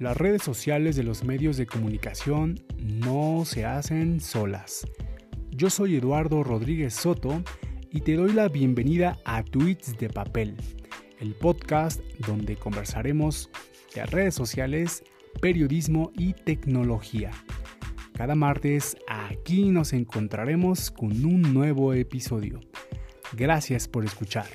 Las redes sociales de los medios de comunicación no se hacen solas. Yo soy Eduardo Rodríguez Soto y te doy la bienvenida a Tweets de Papel, el podcast donde conversaremos de redes sociales, periodismo y tecnología. Cada martes aquí nos encontraremos con un nuevo episodio. Gracias por escuchar.